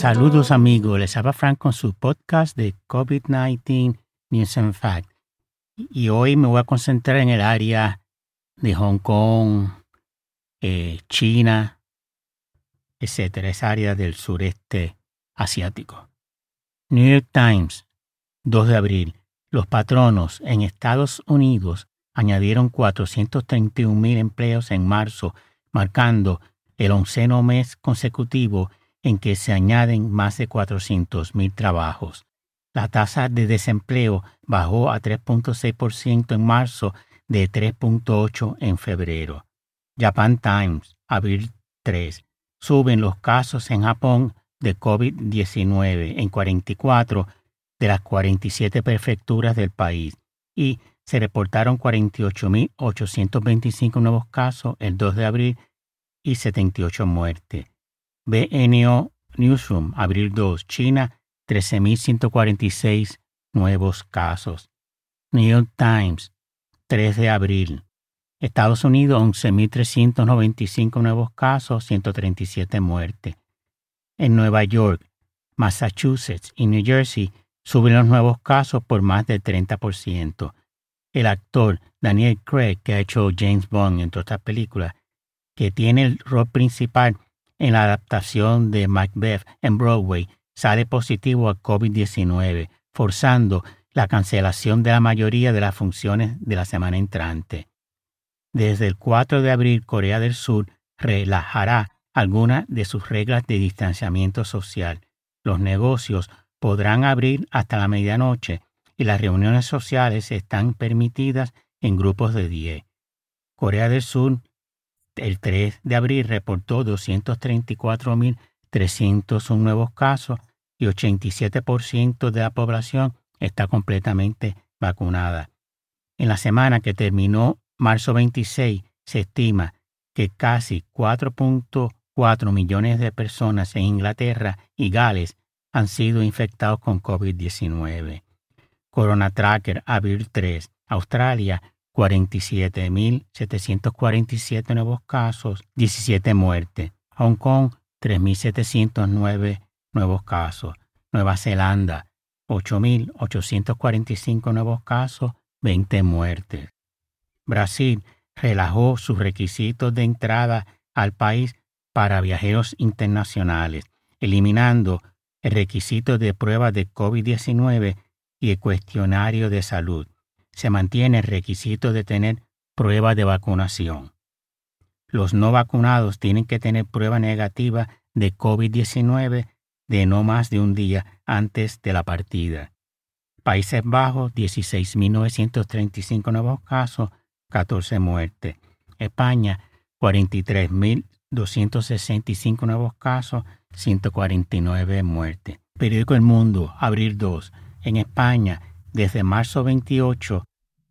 Saludos amigos, les habla Frank con su podcast de COVID-19 News and Fact. Y hoy me voy a concentrar en el área de Hong Kong, eh, China, etcétera, esa área del sureste asiático. New York Times, 2 de abril. Los patronos en Estados Unidos añadieron 431 mil empleos en marzo, marcando el onceno mes consecutivo en que se añaden más de 400 mil trabajos. La tasa de desempleo bajó a 3.6% en marzo de 3.8 en febrero. Japan Times, abril 3. Suben los casos en Japón de COVID-19 en 44 de las 47 prefecturas del país y se reportaron 48.825 nuevos casos el 2 de abril y 78 muertes. BNO Newsroom, abril 2, China, 13.146 nuevos casos. New York Times, 3 de abril. Estados Unidos, 11.395 nuevos casos, 137 muertes. En Nueva York, Massachusetts y New Jersey suben los nuevos casos por más del 30%. El actor Daniel Craig, que ha hecho James Bond, entre otras películas, que tiene el rol principal en la adaptación de Macbeth en Broadway, sale positivo a COVID-19, forzando la cancelación de la mayoría de las funciones de la semana entrante. Desde el 4 de abril, Corea del Sur relajará algunas de sus reglas de distanciamiento social. Los negocios podrán abrir hasta la medianoche y las reuniones sociales están permitidas en grupos de 10. Corea del Sur el 3 de abril reportó 234.301 nuevos casos y 87% de la población está completamente vacunada. En la semana que terminó marzo 26, se estima que casi 4.4 millones de personas en Inglaterra y Gales han sido infectados con COVID-19. Corona Tracker, abril 3, Australia, 47.747 nuevos casos, 17 muertes. Hong Kong, 3.709 nuevos casos. Nueva Zelanda, 8.845 nuevos casos, 20 muertes. Brasil relajó sus requisitos de entrada al país para viajeros internacionales, eliminando el requisito de prueba de COVID-19 y el cuestionario de salud se mantiene el requisito de tener prueba de vacunación. Los no vacunados tienen que tener prueba negativa de COVID-19 de no más de un día antes de la partida. Países Bajos, 16.935 nuevos casos, 14 muertes. España, 43.265 nuevos casos, 149 muertes. Periódico El Mundo, abril 2. En España, desde marzo 28,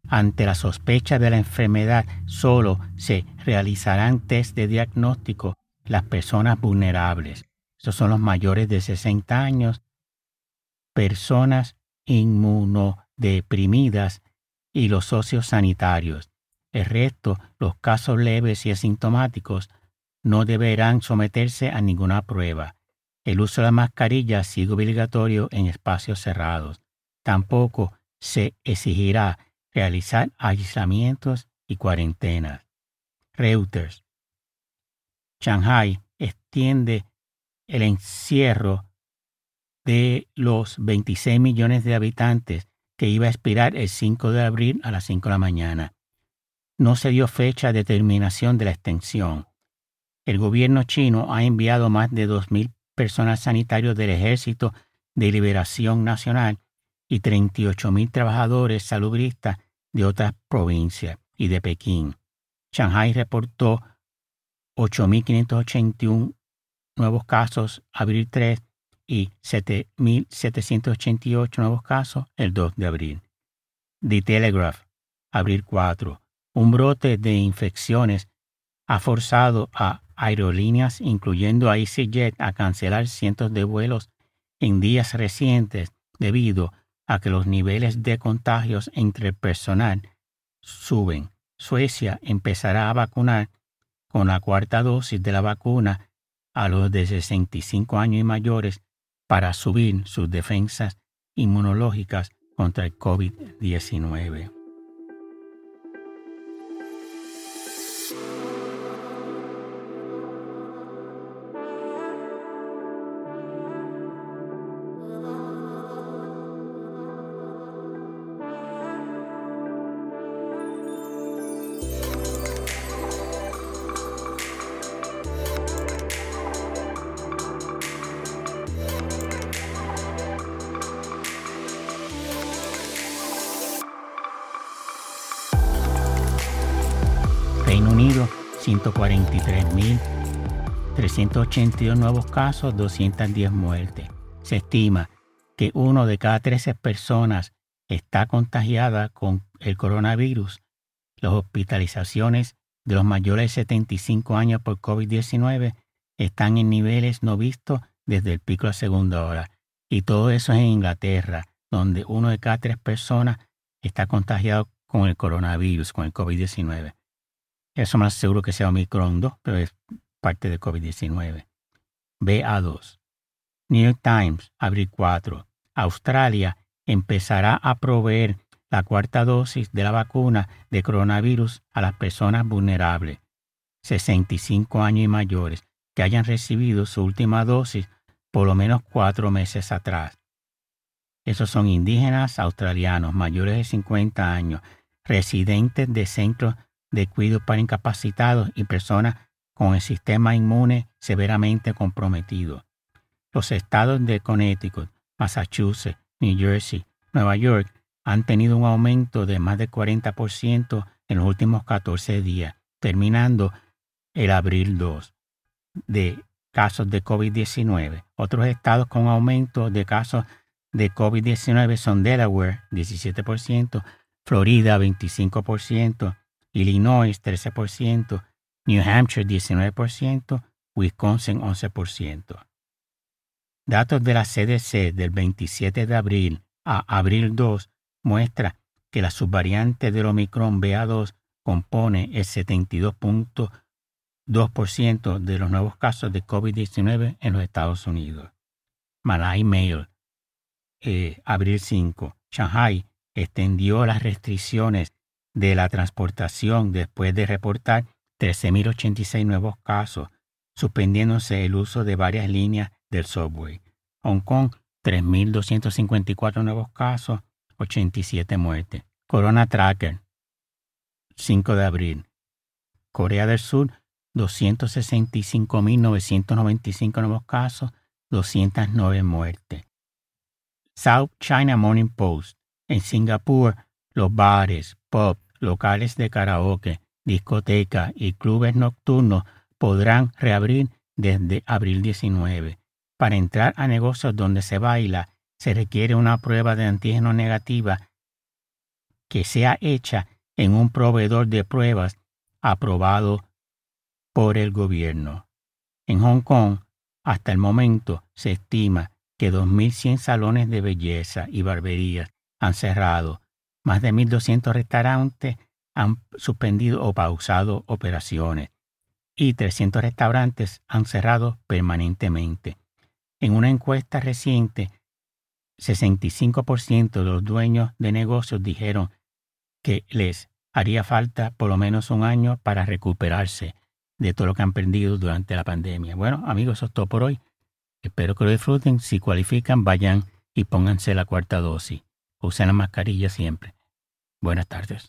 ante la sospecha de la enfermedad, solo se realizarán test de diagnóstico las personas vulnerables. Estos son los mayores de 60 años, personas inmunodeprimidas y los socios sanitarios. El resto, los casos leves y asintomáticos, no deberán someterse a ninguna prueba. El uso de la mascarilla sigue obligatorio en espacios cerrados. Tampoco se exigirá realizar aislamientos y cuarentenas. Reuters. Shanghai extiende el encierro de los 26 millones de habitantes que iba a expirar el 5 de abril a las 5 de la mañana. No se dio fecha de terminación de la extensión. El gobierno chino ha enviado más de 2.000 personal sanitarios del Ejército de Liberación Nacional y 38.000 trabajadores salubristas de otras provincias y de Pekín. Shanghai reportó 8.581 nuevos casos abril 3 y 7.788 nuevos casos el 2 de abril. The Telegraph, abril 4. Un brote de infecciones ha forzado a aerolíneas, incluyendo a EasyJet, a cancelar cientos de vuelos en días recientes debido a que los niveles de contagios entre suben. Suecia empezará a vacunar con la cuarta dosis de la vacuna a los de 65 años y mayores para subir sus defensas inmunológicas contra el COVID-19. 143.382 nuevos casos, 210 muertes. Se estima que uno de cada 13 personas está contagiada con el coronavirus. Las hospitalizaciones de los mayores de 75 años por COVID-19 están en niveles no vistos desde el pico de segunda hora. Y todo eso es en Inglaterra, donde uno de cada tres personas está contagiado con el coronavirus, con el COVID-19. Eso más seguro que sea Omicron 2, pero es parte de COVID-19. BA2. New York Times, abril 4. Australia empezará a proveer la cuarta dosis de la vacuna de coronavirus a las personas vulnerables, 65 años y mayores, que hayan recibido su última dosis por lo menos cuatro meses atrás. Esos son indígenas australianos mayores de 50 años, residentes de centros de cuidado para incapacitados y personas con el sistema inmune severamente comprometido. Los estados de Connecticut, Massachusetts, New Jersey, Nueva York han tenido un aumento de más de 40% en los últimos 14 días, terminando el abril 2 de casos de COVID-19. Otros estados con aumento de casos de COVID-19 son Delaware, 17%, Florida, 25%, Illinois 13%, New Hampshire 19%, Wisconsin 11%. Datos de la CDC del 27 de abril a abril 2 muestra que la subvariante del Omicron BA2 compone el 72.2% de los nuevos casos de COVID-19 en los Estados Unidos. Malay Mail, eh, abril 5. Shanghai extendió las restricciones de la transportación después de reportar 13.086 nuevos casos, suspendiéndose el uso de varias líneas del subway. Hong Kong, 3.254 nuevos casos, 87 muertes. Corona Tracker, 5 de abril. Corea del Sur, 265.995 nuevos casos, 209 muertes. South China Morning Post. En Singapur, los bares, pubs, locales de karaoke, discotecas y clubes nocturnos podrán reabrir desde abril 19. Para entrar a negocios donde se baila, se requiere una prueba de antígeno negativa que sea hecha en un proveedor de pruebas aprobado por el gobierno. En Hong Kong, hasta el momento, se estima que 2.100 salones de belleza y barberías han cerrado más de 1.200 restaurantes han suspendido o pausado operaciones y 300 restaurantes han cerrado permanentemente. En una encuesta reciente, 65% de los dueños de negocios dijeron que les haría falta por lo menos un año para recuperarse de todo lo que han perdido durante la pandemia. Bueno, amigos, eso es todo por hoy. Espero que lo disfruten. Si cualifican, vayan y pónganse la cuarta dosis. Usen la mascarilla siempre. Buenas tardes.